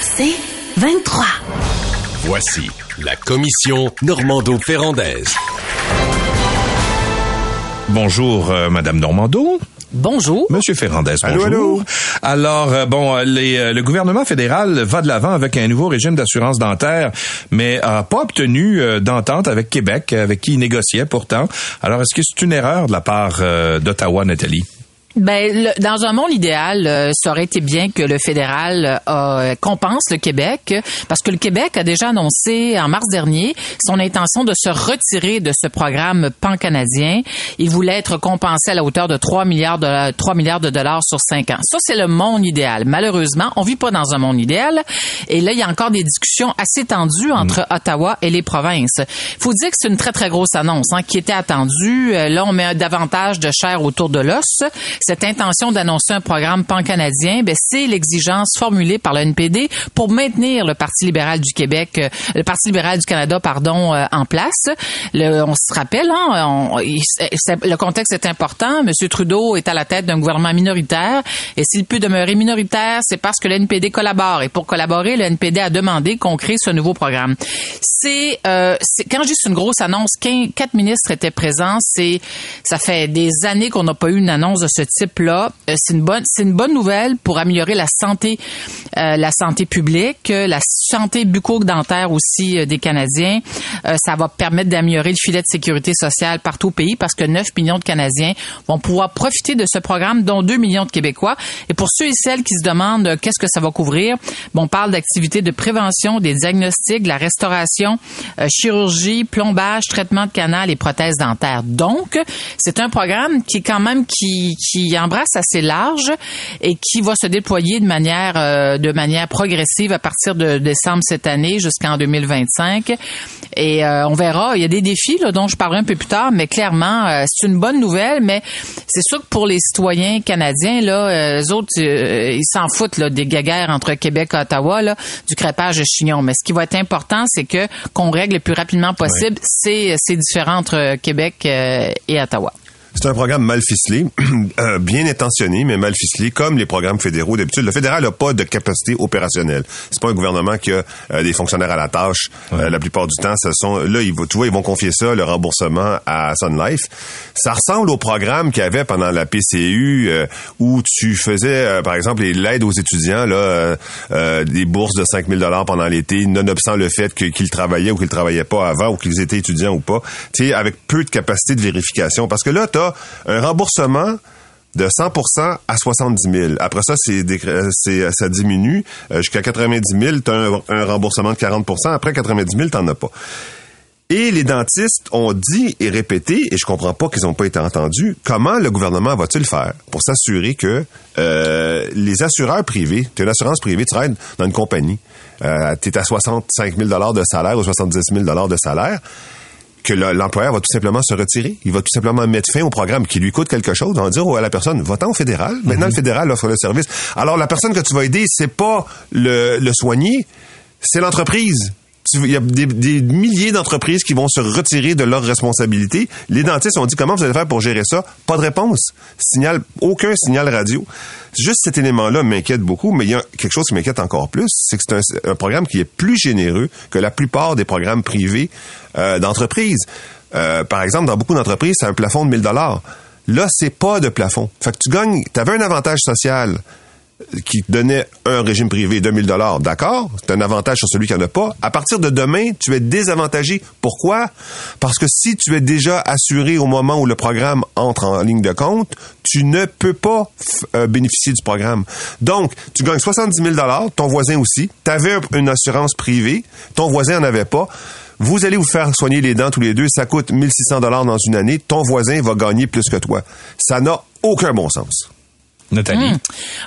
C'est 23. Voici la commission Normando-Ferrandaise. Bonjour, euh, Madame Normando. Bonjour. Monsieur Ferrandez, bonjour. Allô, allô. Alors, euh, bon, euh, les, euh, le gouvernement fédéral va de l'avant avec un nouveau régime d'assurance dentaire, mais a pas obtenu euh, d'entente avec Québec, avec qui il négociait pourtant. Alors, est-ce que c'est une erreur de la part euh, d'Ottawa, Nathalie? Ben, le- dans un monde idéal, euh, ça aurait été bien que le fédéral euh, compense le Québec, parce que le Québec a déjà annoncé en mars dernier son intention de se retirer de ce programme pan-canadien. Il voulait être compensé à la hauteur de 3 milliards de 3 milliards de dollars sur 5 ans. Ça, c'est le monde idéal. Malheureusement, on vit pas dans un monde idéal. Et là, il y a encore des discussions assez tendues entre Ottawa et les provinces. Il faut dire que c'est une très, très grosse annonce hein, qui était attendue. Euh, Là, on met davantage de chair autour de l'os. Cette intention d'annoncer un programme pan-canadien, ben, c'est l'exigence formulée par le NPD pour maintenir le Parti libéral du Québec, euh, le Parti libéral du Canada, pardon, euh, en place. Le- on se rappelle, hein, on- il- c'est- le contexte est important. Monsieur Trudeau est à la tête d'un gouvernement minoritaire et s'il peut demeurer minoritaire, c'est parce que le NPD collabore. Et pour collaborer, le NPD a demandé qu'on crée ce nouveau programme. C'est, euh, quand c'est une grosse annonce, quatre ministres étaient présents. C'est, ça fait des années qu'on n'a pas eu une annonce de ce Euh, c'est une bonne, c'est une bonne nouvelle pour améliorer la santé, euh, la santé publique, euh, la santé bucco-dentaire aussi euh, des Canadiens. Euh, ça va permettre d'améliorer le filet de sécurité sociale partout au pays parce que 9 millions de Canadiens vont pouvoir profiter de ce programme, dont 2 millions de Québécois. Et pour ceux et celles qui se demandent qu'est-ce que ça va couvrir, bon, on parle d'activités de prévention, des diagnostics, de la restauration, chirurgie, plombage, traitement de canal et prothèses dentaires. Donc, c'est un programme qui est quand même qui, qui embrasse assez large et qui va se déployer de manière euh, de manière progressive à partir de décembre cette année jusqu'en 2025. Et euh, on verra. Il y a des défis là, dont je parlerai un peu plus tard, mais clairement, euh, c'est une bonne nouvelle. Mais c'est sûr que pour les citoyens canadiens, là, euh, eux autres, euh, ils s'en foutent là, des guéguerres entre Québec et Ottawa, là, du crépage de chignon. Mais ce qui va être important, c'est que qu'on règle le plus rapidement possible ces, ces différends entre Québec euh, et Ottawa. C'est un programme mal ficelé, euh, bien intentionné, mais mal ficelé, comme les programmes fédéraux d'habitude. Le fédéral n'a pas de capacité opérationnelle. C'est pas un gouvernement qui a euh, des fonctionnaires à la tâche. Euh, la plupart du temps, ce sont là, ils, vont- tu vois, ils vont confier ça, le remboursement à Sun Life. Ça ressemble au programme qu'il y avait pendant la PCU, euh, où tu faisais, euh, par exemple, l'aide aux étudiants, là, euh, euh, des bourses de 5000 dollars pendant l'été, nonobstant le fait qu'ils travaillaient ou qu'ils travaillaient pas avant, ou qu'ils étaient étudiants ou pas. Tu sais, avec peu de capacité de vérification, parce que là, un remboursement de 100% à 70 000. Après ça, c'est, décré- c'est ça diminue Euh, jusqu'à 90 000. Tu as un, remboursement de 40% Après 90 000, t'en as pas. Et les dentistes ont dit et répété, et je comprends pas qu'ils n'ont pas été entendus, comment le gouvernement va-t-il faire pour s'assurer que euh, les assureurs privés, tu as une assurance privée, tu travailles dans une compagnie, euh, tu es à 65 000 de salaire ou 70 000 de salaire, que le- l'employeur va tout simplement se retirer. Il va tout simplement mettre fin au programme qui lui coûte quelque chose. On va dire à la personne, va-t'en au fédéral. Maintenant, le fédéral offre le service. Alors, la personne que tu vas aider, c'est pas le, le soigné, c'est l'entreprise. Il y a des, milliers d'entreprises qui vont se retirer de leurs responsabilités. Les dentistes ont dit comment vous allez faire pour gérer ça? Pas de réponse. Signal, aucun signal radio. Juste cet élément-là m'inquiète beaucoup, mais il y a quelque chose qui m'inquiète encore plus, c'est que c'est un, un programme qui est plus généreux que la plupart des programmes privés euh, d'entreprises. Euh, par exemple, dans beaucoup d'entreprises, c'est un plafond de 1000 dollars. Là, c'est pas de plafond. Fait que tu gagnes, tu avais un avantage social qui donnait un régime privé de 1000 dollars, d'accord, c'est un avantage sur celui qui en a pas. À partir de demain, tu es désavantagé. Pourquoi? Parce que si tu es déjà assuré au moment où le programme entre en ligne de compte, tu ne peux pas euh, bénéficier du programme. Donc, tu gagnes 70 000 dollars, ton voisin aussi. Tu avais une assurance privée, ton voisin en avait pas. Vous allez vous faire soigner les dents tous les deux, ça coûte 1600 dollars dans une année, ton voisin va gagner plus que toi. Ça n'a aucun bon sens. Nathalie? Hmm.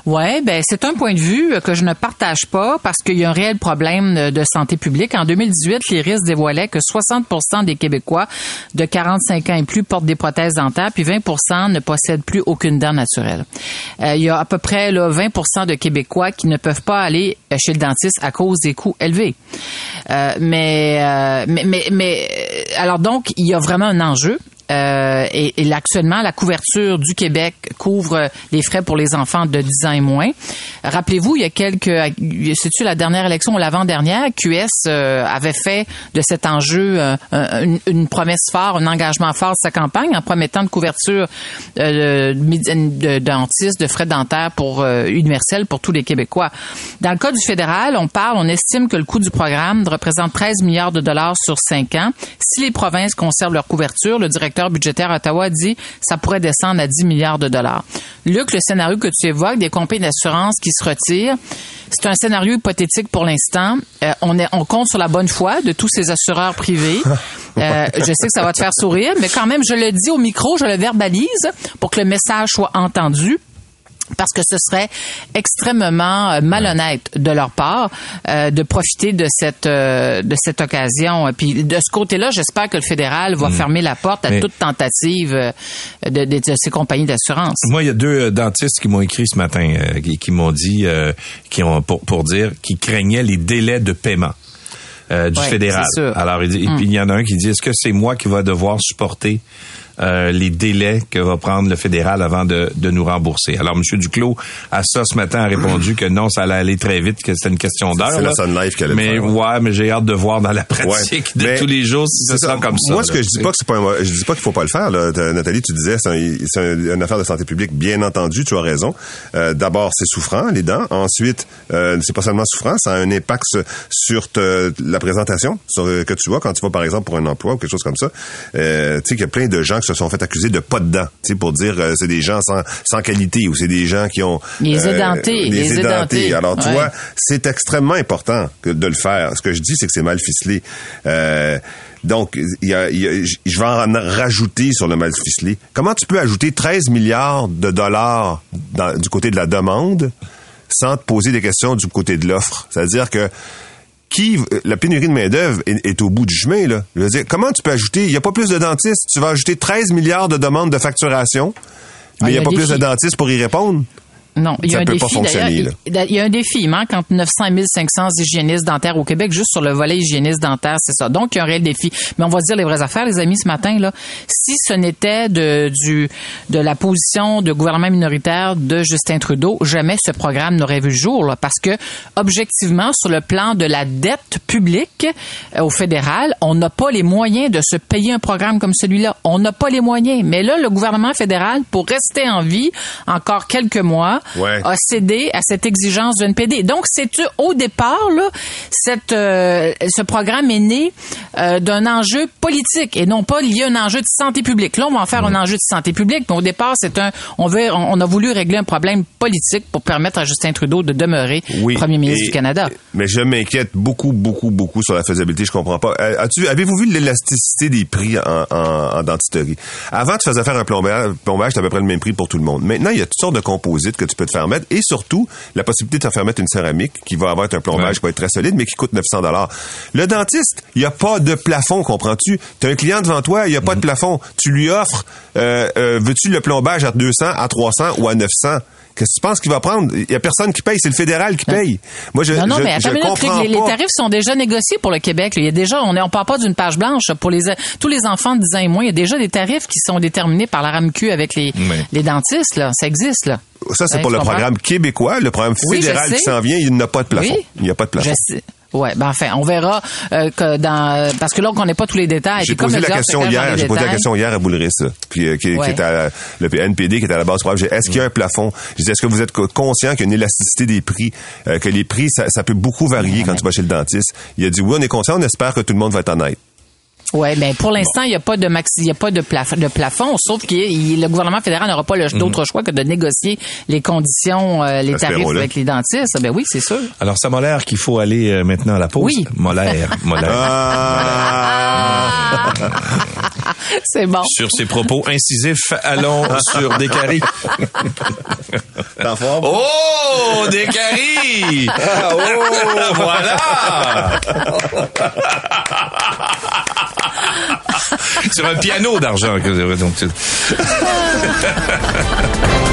Ouais, ben c'est un point de vue que je ne partage pas parce qu'il y a un réel problème de santé publique. En 2018, l'IRIS dévoilait que 60% des Québécois de 45 ans et plus portent des prothèses dentaires, puis 20% ne possèdent plus aucune dent naturelle. Euh, il y a à peu près là, 20% de Québécois qui ne peuvent pas aller chez le dentiste à cause des coûts élevés. Euh, mais, euh, mais, mais, mais, alors donc, il y a vraiment un enjeu. Euh, et, et actuellement, la couverture du Québec couvre les frais pour les enfants de 10 ans et moins. Rappelez-vous, il y a quelques, c'est-tu la dernière élection ou l'avant-dernière, QS euh, avait fait de cet enjeu euh, une, promesse forte, un engagement fort de sa campagne en promettant de couverture euh, de, dentistes, de frais dentaires pour universel pour tous les Québécois. Dans le cas du fédéral, on parle, on estime que le coût du programme représente 13 milliards de dollars sur 5 ans. Si les provinces conservent leur couverture, le directeur budgétaire à Ottawa dit ça pourrait descendre à 10 milliards de dollars. Luc, le scénario que tu évoques, des compagnies d'assurance qui se retirent, c'est un scénario hypothétique pour l'instant. Euh, on, est, on compte sur la bonne foi de tous ces assureurs privés. Euh, je sais que ça va te faire sourire, mais quand même, je le dis au micro, je le verbalise pour que le message soit entendu parce que ce serait extrêmement euh, malhonnête de leur part euh, de profiter de cette euh, de cette occasion. Et puis de ce côté-là, j'espère que le fédéral va hmm. fermer la porte à toute tentative de, de, ces compagnies d'assurance. Moi, il y a deux dentistes qui m'ont écrit ce matin, qui, qui m'ont dit, qui ont pour, pour dire qu'ils craignaient les délais de paiement. du fédéral. Alors, il, hmm. il y en a un qui dit, est-ce que c'est moi qui va devoir supporter euh, les délais que va prendre le fédéral avant de, de nous rembourser. Alors, M. Duclos, à ça ce matin, a répondu que non, ça allait aller très vite, que c'était une question d'heure. C'est la Sun Life qu'elle Mais ouais, mais j'ai hâte de voir dans la pratique de tous les jours si ça sera comme ça. Moi, ce que je dis pas que c'est pas je dis pas qu'il faut pas le faire. Là. Nathalie, tu disais, c'est un, une affaire de santé publique. Bien entendu, tu as raison. Euh, D'abord, c'est souffrant les dents. Ensuite, euh, c'est pas seulement souffrant, ça a un impact sur la présentation sur, que tu vois quand tu vas par exemple pour un emploi ou quelque chose comme ça. Euh, tu sais qu'il y a plein de gens se sont fait accuser de pas dedans, tu sais, pour dire euh, c'est des gens sans, sans qualité ou c'est des gens qui ont les euh, édentés, les, édentés. Alors tu vois, c'est extrêmement important de le faire. Ce que je dis, c'est que c'est mal ficelé. Euh, donc, y a, je vais en rajouter sur le mal ficelé. Comment tu peux ajouter 13 milliards de dollars du côté de la demande sans te poser des questions du côté de l'offre? C'est-à-dire que qui la pénurie de main-d'œuvre est, au bout du chemin là. Je veux dire, comment tu peux ajouter il y a pas plus de dentistes, tu vas ajouter 13 milliards de demandes de facturation, mais ah, il y a, pas plus de dentistes pour y répondre. Non, il y a un défi Il y a un défi. Il manque entre 900 et 1500 hygiénistes dentaires au Québec juste sur le volet hygiéniste dentaire, c'est ça. Donc il y a un réel défi. Mais on va se dire les vraies affaires, les amis, ce matin là. Si ce n'était de du de la position de gouvernement minoritaire de Justin Trudeau, jamais ce programme n'aurait vu le jour là, parce que objectivement sur le plan de la dette publique euh, au fédéral, on n'a pas les moyens de se payer un programme comme celui-là. On n'a pas les moyens. Mais là, le gouvernement fédéral, pour rester en vie encore quelques mois, a cédé à cette exigence du NPD. Donc, c'est au départ, là, cette, euh, ce programme est né euh, d'un enjeu politique et non pas lié à un enjeu de santé publique. Là, on va en faire un enjeu de santé publique, mais au départ, c'est un, on veut, on, a voulu régler un problème politique pour permettre à Justin Trudeau de demeurer premier ministre du Canada. Mais je m'inquiète beaucoup, beaucoup, beaucoup sur la faisabilité. Je comprends pas. Euh, as-tu, avez-vous vu l'élasticité des prix en, en, en, dentisterie? Avant, tu faisais faire un plombage, plombage, à peu près le même prix pour tout le monde. Maintenant, il y a toutes sortes de composites que tu peux te faire mettre et surtout la possibilité de te faire mettre une céramique qui va avoir un plombage qui va être très solide mais qui coûte 900 dollars. Le dentiste, il n'y a pas de plafond, comprends-tu? Tu as un client devant toi, il n'y a pas de mhm. plafond. Tu lui offres euh, euh, veux-tu le plombage à 200, à 300 ou à 900 Qu'est-ce que tu penses qu'il va prendre? Il y a personne qui paye, c'est le fédéral qui paye. Moi, je, non, non, mais attends les, les, tarifs sont déjà négociés pour le Québec. Il y a déjà, on ne parle pas d'une page blanche pour les tous les enfants de 10 ans et moins. Il y a déjà des tarifs qui sont déterminés par la RAMQ avec les, les dentistes. Là. Ça existe, là. Ça, c'est pour le programme québécois. Le programme fédéral qui s'en vient, il n'a pas de plafond. Il n'y a pas de plafond. Ouais, ben enfin, on verra euh, que dans parce que là on connaît pas tous les détails. J'ai posé la question hier, j'ai posé la question hier à Boulris, puis euh, qui, qui est à le NPD qui est à la base Est-ce qu'il y a un plafond? Je dis est-ce que vous êtes conscient qu'il y a une élasticité des prix, euh, que les prix ça, ça peut beaucoup varier quand tu vas chez le dentiste? Il a dit oui, on est conscient, on espère que tout le monde va être honnête. Oui, mais pour l'instant, il n'y a pas de maxi, il y a pas de, plafond, de plafond sauf que le gouvernement fédéral n'aura pas mhm. d'autre choix que de négocier les conditions, euh, les tarifs avec les dentistes. Ben oui, c'est sûr. Alors, ça m'a l'air qu'il faut aller euh, maintenant à la pause. Oui. Molaire, molaire. Ah! C'est bon. Sur ces propos incisifs, allons sur Descaries. T'en forme? Oh, Descaries! Ah, oh! voilà! sur un piano d'argent. que- donc, tu-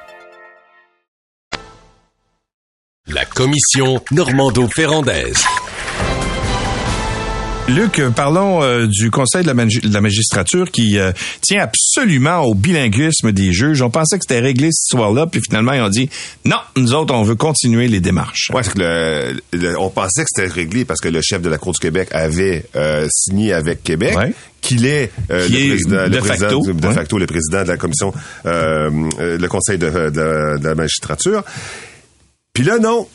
La commission Normando-Ferrandaise. Luc, parlons euh, du Conseil de la, magi- de la magistrature qui euh, tient absolument au bilinguisme des juges. On pensait que c'était réglé cette histoire-là, puis finalement, ils ont dit non, nous autres, on veut continuer les démarches. Ouais, c'est que le- le- on pensait que c'était réglé parce que le chef de la Cour du Québec avait euh, signé avec Québec. Ouais. Qu'il est, euh, Qui le, est président, de le président facto, de le président de la commission, euh, euh, le conseil de, de- de la magistrature. Puis là, non.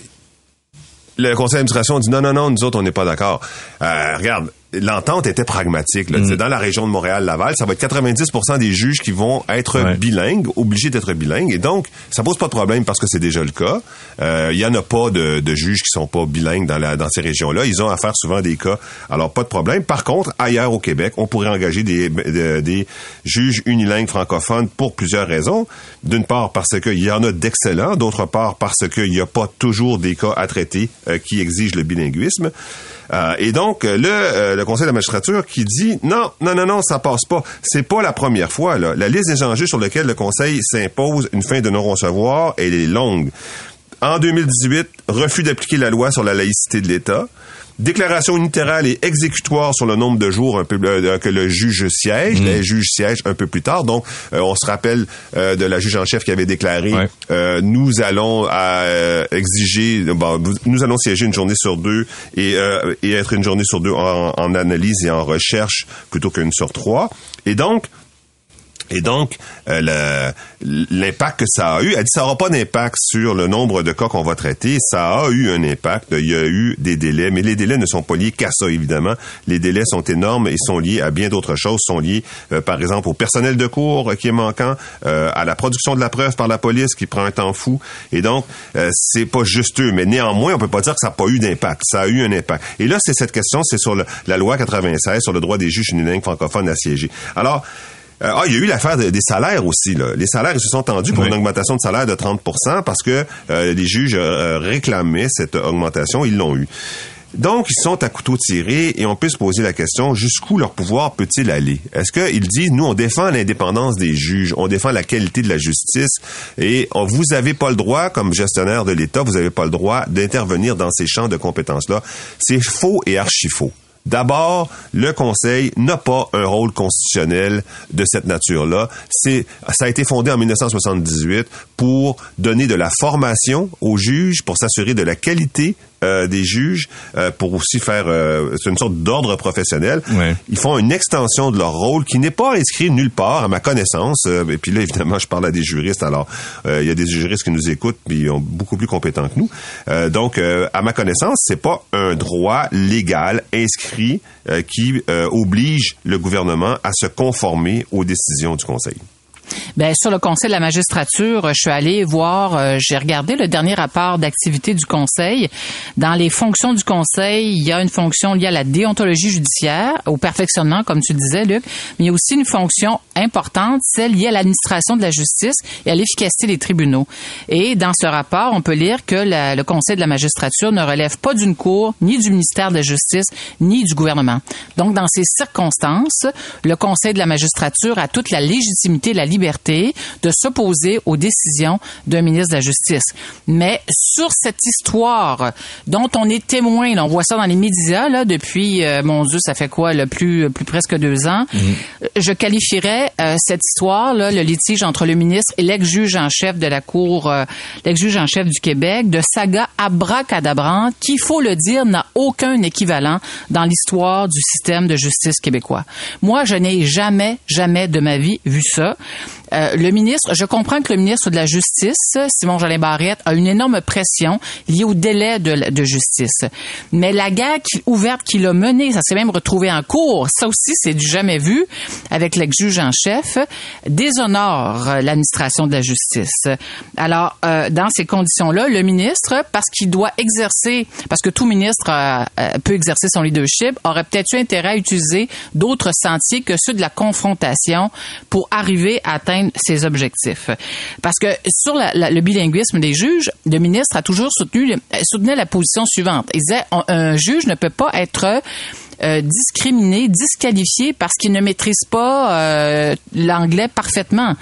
Le conseil d'administration dit non, non, non, nous autres, on n'est pas d'accord. Euh, regarde, l'entente était pragmatique. Mm. Là. C'est Dans la région de Montréal-Laval, ça va être 90% des juges qui vont être Ouais. bilingues, obligés d'être bilingues. Et donc, ça pose pas de problème parce que c'est déjà le cas. Euh, Il y en a pas de, de juges qui sont pas bilingues dans, la, dans ces régions-là. Ils ont à faire souvent des cas. Alors, pas de problème. Par contre, ailleurs au Québec, on pourrait engager des, de- des juges unilingues francophones pour plusieurs raisons. D'une part, parce qu'il y en a d'excellents. D'autre part, parce qu'il n'y a pas toujours des cas à traiter euh, qui exigent le bilinguisme. Euh, et donc, euh, le, euh, le Conseil de la magistrature qui dit non, non, non, non, ça passe pas. C'est pas la première fois. Là. La liste des enjeux sur lesquels le Conseil s'impose une fin de non-recevoir, elle est longue. En 2018, refus d'appliquer la loi sur la laïcité de l'État. Déclaration unilatérale et exécutoire sur le nombre de jours un peu, euh, que le juge siège. Les juges siègent un peu plus tard. Donc, euh, on se rappelle euh, de la juge en chef qui avait déclaré Ouais. nous allons exiger, bon, nous allons siéger une journée sur deux et, et être une journée sur deux en, en analyse et en recherche plutôt qu'une sur trois. Et donc, et donc, euh, l'impact que ça a eu, elle dit ça n'aura pas d'impact sur le nombre de cas qu'on va traiter. Ça a eu un impact. Il y a eu des délais, mais les délais ne sont pas liés qu'à ça, évidemment. Les délais sont énormes et sont liés à bien d'autres choses. sont liés, euh, par exemple, au personnel de cours qui est manquant, euh, à la production de la preuve par la police qui prend un temps fou. Et donc, euh, c'est pas juste eux. Mais néanmoins, on peut pas dire que ça n'a pas eu d'impact. Ça a eu un impact. Et là, c'est cette question, c'est sur la loi 96 sur le droit des juges unilingues francophones à siéger. Alors, euh, ah, il y a eu l'affaire de- des salaires aussi. Là. Les salaires, ils se sont tendus pour Oui. une augmentation de salaire de 30% parce que euh, les juges euh, réclamaient cette augmentation. Ils l'ont eu. Donc, ils sont à couteau tiré et on peut se poser la question, jusqu'où leur pouvoir peut-il aller? Est-ce qu'ils disent, nous, on défend l'indépendance des juges, on défend la qualité de la justice et on, vous avez pas le droit, comme gestionnaire de l'État, vous avez pas le droit d'intervenir dans ces champs de compétences-là. C'est faux et archi faux. D'abord, le Conseil n'a pas un rôle constitutionnel de cette nature-là. C'est, ça a été fondé en 1978 pour donner de la formation aux juges, pour s'assurer de la qualité euh, des juges, euh, pour aussi faire, euh, c'est une sorte d'ordre professionnel. Ils font une extension de leur rôle qui n'est pas inscrit nulle part, à ma connaissance. Euh, et puis là, évidemment, je parle à des juristes. Alors, euh, il y a des juristes qui nous écoutent, puis ils sont beaucoup plus compétents que nous. Euh, donc, euh, à ma connaissance, c'est pas un droit légal inscrit euh, qui euh, oblige le gouvernement à se conformer aux décisions du Conseil. Ben sur le Conseil de la magistrature, je suis allée voir, euh, j'ai regardé le dernier rapport d'activité du Conseil. Dans les fonctions du Conseil, il y a une fonction liée à la déontologie judiciaire, au perfectionnement, comme tu disais, Luc, mais il y a aussi une fonction importante, celle liée à l'administration de la justice et à l'efficacité des tribunaux. Et dans ce rapport, on peut lire que le Conseil de la magistrature ne relève pas d'une cour, ni du ministère de la Justice, ni du gouvernement. Donc, dans ces circonstances, le Conseil de la magistrature a toute la légitimité la de s'opposer aux décisions d'un ministre de la Justice. Mais sur cette histoire dont on est témoin, là, on voit ça dans les médias là depuis, euh, mon Dieu, ça fait quoi, le plus, plus presque deux ans? Je qualifierais euh, cette histoire, là, le litige entre le ministre et l'ex-juge en chef de la Cour, euh, l'ex-juge en chef du Québec, de saga abracadabrante qui, il faut le dire, n'a aucun équivalent dans l'histoire du système de justice québécois. Moi, je n'ai jamais, jamais de ma vie vu ça. Euh, le ministre, je comprends que le ministre de la Justice, Simon Jolin Barrette, a une énorme pression liée au délai de, justice. Mais la guerre qui- ouverte qu'il a menée, ça s'est même retrouvé en cours. Ça aussi, c'est du jamais vu avec l'ex-juge en chef, déshonore euh, l'administration de la justice. Alors, euh, dans ces conditions-là, le ministre, parce qu'il doit exercer, parce que tout ministre euh, peut exercer son leadership, aurait peut-être eu intérêt à utiliser d'autres sentiers que ceux de la confrontation pour arriver à atteindre ses objectifs. Parce que sur le bilinguisme des juges, le ministre a toujours soutenu, euh, soutenait la position suivante. Il disait, un juge ne peut pas être euh, discriminé, disqualifié parce qu'il ne maîtrise pas euh, l'anglais parfaitement.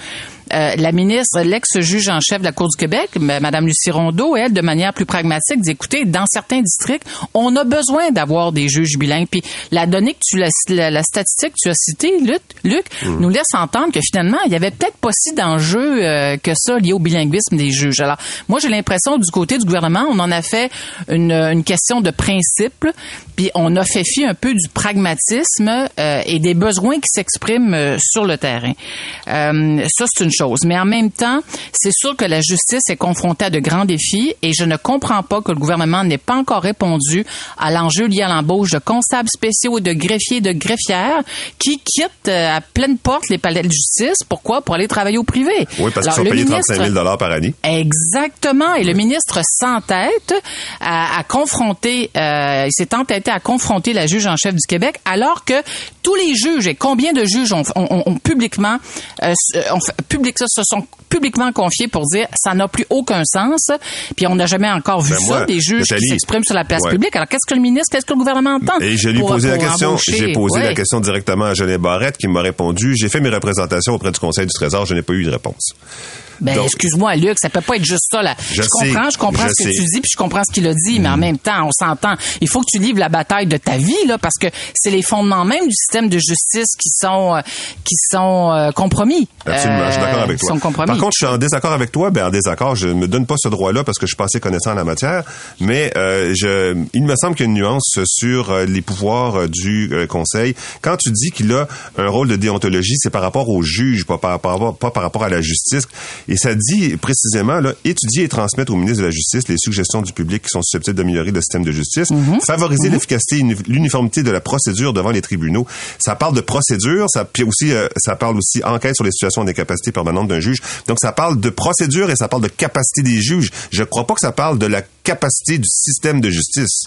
Euh, la ministre, l'ex-juge en chef de la Cour du Québec, Mme Lucie Rondeau, elle, de manière plus pragmatique, dit, écoutez, dans certains districts, on a besoin d'avoir des juges bilingues. Puis la donnée que tu la, la statistique que tu as citée, Luc, Luc nous laisse entendre que finalement, il y avait peut-être pas si d'enjeux euh, que ça lié au bilinguisme des juges. Alors, moi, j'ai l'impression du côté du gouvernement, on en a fait une, une question de principe, puis on a fait fi un peu du pragmatisme euh, et des besoins qui s'expriment sur le terrain. Ça, c'est une chose. Mais en même temps, c'est sûr que la justice est confrontée à de grands défis et je ne comprends pas que le gouvernement n'ait pas encore répondu à l'enjeu lié à l'embauche de constables spéciaux et de greffiers et de greffières qui quittent euh, à pleine porte les palais de justice. Pourquoi? Pour aller travailler au privé. Oui, parce qu'ils sont payés ministre- 35 000 par année. Exactement. Et le ministre s'entête à, à confronter, euh, il s'est entêté à confronter la juge en chef du Québec, alors que tous les juges et combien de juges ont, ont- ont publiquement, euh, s- ont public, se sont publiquement confiés pour dire ça n'a plus aucun sens. Puis on n'a jamais encore vu Ben, ça, moi, des juges qui s'expriment sur la place ouais. publique. Alors qu'est-ce que le ministre, qu'est-ce que le gouvernement entend Et je lui ai posé la question. J'ai posé Ouais. la question directement à Genet Barrette qui m'a répondu. J'ai fait mes représentations auprès du Conseil du Trésor. Je n'ai pas eu de réponse. Ben, excuse-moi, Luc, ça peut pas être juste ça, là. Je comprends, sais, je comprends je ce que sais. tu dis, puis je comprends ce qu'il a dit, mais en même temps, on s'entend. Il faut que tu livres la bataille de ta vie, là, parce que c'est les fondements même du système de justice qui sont, euh, qui sont euh, compromis. Absolument, je suis d'accord Euh, avec toi. sont compromis. Par contre, je suis en désaccord avec toi. Ben, en désaccord, je me donne pas ce droit-là parce que je suis pas assez connaissant en la matière. Mais euh, je, il me semble qu'il y a une nuance sur euh, les pouvoirs du Conseil. Quand tu dis qu'il a un rôle de déontologie, c'est par rapport au juge, pas par, par pas par rapport à la justice. Et ça dit précisément, là, étudier et transmettre au ministre de la Justice les suggestions du public qui sont susceptibles d'améliorer le système de justice, favoriser l'efficacité et uni- l'uniformité de la procédure devant les tribunaux. Ça parle de procédure, ça, puis aussi, euh, ça parle aussi enquête sur les situations d'incapacité permanente d'un juge. Donc, ça parle de procédure et ça parle de capacité des juges. Je crois pas que ça parle de la capacité du système de justice.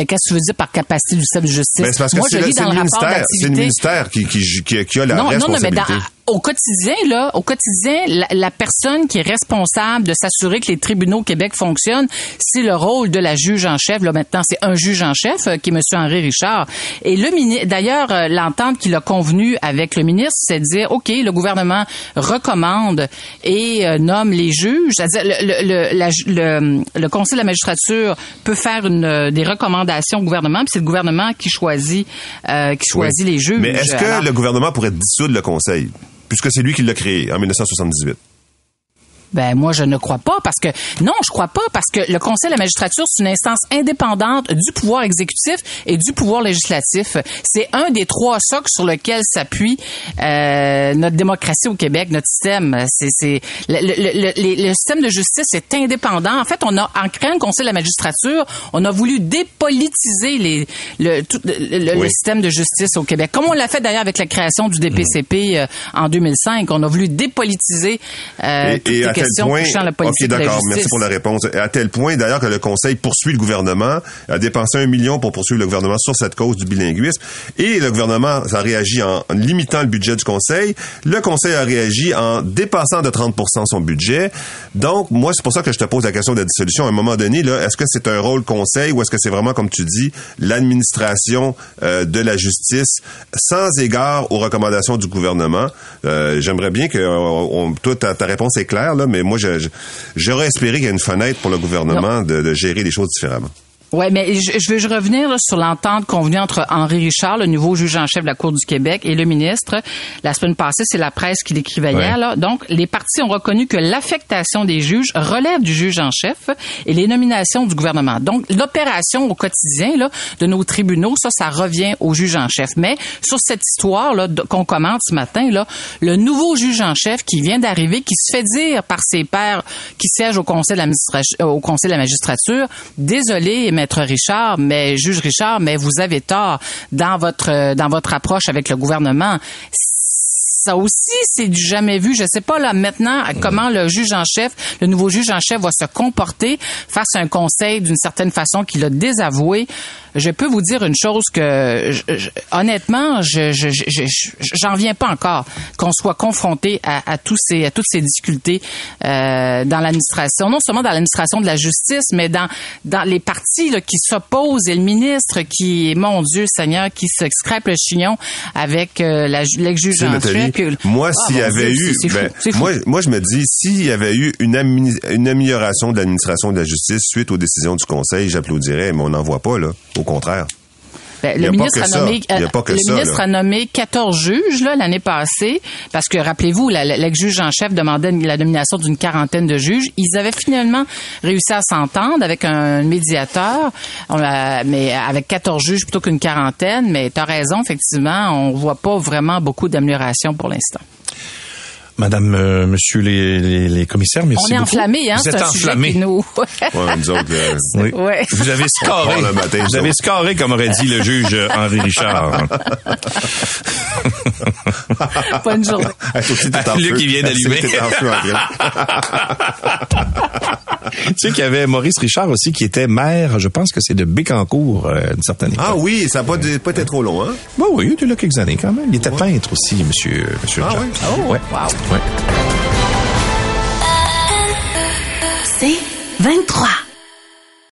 Ben, qu'est-ce que tu veux dire par capacité du système de justice? Ben, c'est parce que c'est le, ministère, c'est le ministère qui, qui, qui, qui a la non, non, non, mais responsabilité. dans, au quotidien, là, au quotidien, la, la personne qui est responsable de s'assurer que les tribunaux au Québec fonctionnent, c'est le rôle de la juge en chef. Là, maintenant, c'est un juge en chef euh, qui est M. Henri Richard. Et le ministre, d'ailleurs, euh, l'entente qu'il a convenue avec le ministre, c'est de dire, OK, le gouvernement recommande et euh, nomme les juges. C'est-à-dire, le, le, le, la le- le Conseil de la magistrature peut faire une, des recommandations au gouvernement, puis c'est le gouvernement qui choisit, euh, qui choisit Oui. les juges. Mais est-ce que Alors- le gouvernement pourrait dissoudre le Conseil? Puisque c'est lui qui l'a créé en 1978. Ben moi je ne crois pas parce que non, je crois pas parce que le Conseil de la magistrature c'est une instance indépendante du pouvoir exécutif et du pouvoir législatif. C'est un des trois socles sur lequel s'appuie euh, notre démocratie au Québec, notre système. C'est c'est le, le- le- le- système de justice est indépendant. En fait, on a en créant le Conseil de la magistrature, on a voulu dépolitiser les le, tout, Oui. système de justice au Québec. Comme on l'a fait d'ailleurs avec la création du DPCP euh, en 2005, on a voulu dépolitiser euh, Et- et questions point, touchant la politique OK, de la d'accord, merci pour la réponse. À tel point, d'ailleurs, que le Conseil poursuit le gouvernement, a dépensé un million pour poursuivre le gouvernement sur cette cause du bilinguisme, et le gouvernement a réagi en limitant le budget du Conseil. Le Conseil a réagi en dépassant de 30 son budget. Donc, moi, c'est pour ça que je te pose la question de la dissolution. À un moment donné, là, est-ce que c'est un rôle Conseil ou est-ce que c'est vraiment, comme tu dis, l'administration euh, de la justice sans égard aux recommandations du gouvernement? Euh, J'aimerais bien que... On, toi, ta, ta réponse est claire, là, mais moi, j'aurais espéré qu'il y ait une fenêtre pour le gouvernement de, de gérer les choses différemment. Ouais, mais je, je veux je revenir là, sur l'entente convenue entre Henri Richard, le nouveau juge en chef de la Cour du Québec, et le ministre. La semaine passée, c'est la presse qui l'écrivait Ouais. hier. Là. Donc, les partis ont reconnu que l'affectation des juges relève du juge en chef et les nominations du gouvernement. Donc, l'opération au quotidien là, de nos tribunaux, ça, ça revient au juge en chef. Mais sur cette histoire là qu'on commente ce matin, là, le nouveau juge en chef qui vient d'arriver, qui se fait dire par ses pairs qui siègent au conseil de l'administration, au conseil de la magistrature, désolé, maître Richard, mais juge Richard, mais vous avez tort dans votre dans votre approche avec le gouvernement. Ça aussi, c'est du jamais vu. Je sais pas là maintenant comment le juge en chef, le nouveau juge en chef va se comporter face à un conseil d'une certaine façon qu'il a désavoué. Je peux vous dire une chose que je- je- honnêtement, je je- je- je- j'en viens pas encore qu'on soit confronté à, à tous ces à toutes ces difficultés euh, dans l'administration, non seulement dans l'administration de la justice, mais dans dans les partis là, qui s'opposent et le ministre qui, mon Dieu Seigneur, qui se scrape le chignon avec euh, la l'ex-juge en chef. Moi, Ah, s'il y avait Dieu, eu, ben, fou. moi, moi, je me dis, s'il y avait eu une, une amélioration de l'administration de la justice suite aux décisions du Conseil, j'applaudirais, mais on n'en voit pas, là. Au contraire. Ben, le ministre que a nommé, euh, pas que le ça, ministre là. a nommé 14 juges l'année passée parce que rappelez-vous l'ex-juge en chef demandait la nomination d'une quarantaine de juges. Ils avaient finalement réussi à s'entendre avec un médiateur, On a- mais avec 14 juges plutôt qu'une quarantaine. Mais tu as raison, effectivement, on voit pas vraiment beaucoup d'amélioration pour l'instant. Madame, euh, monsieur les, les, les commissaires, merci on est beaucoup. enflammés, hein, Vous c'est êtes enflammés. qui nous. Ouais, nous autres, euh, Oui. Ouais. Vous avez scoré. Le matin, Vous avez scoré, comme aurait dit le juge euh, Henri Richard. Bonne journée. en Luc, il vient d'allumer. tu sais qu'il y avait Maurice Richard aussi qui était maire, je pense que c'est de Bécancourt, euh, une certaine époque. Ah oui, ça n'a pas, été trop long, hein? Bon, oui, il était là quelques années quand même. Il était peintre aussi, monsieur, monsieur Ah Richard. oui? Oh, Ouais. wow. Ouais. C'est 23.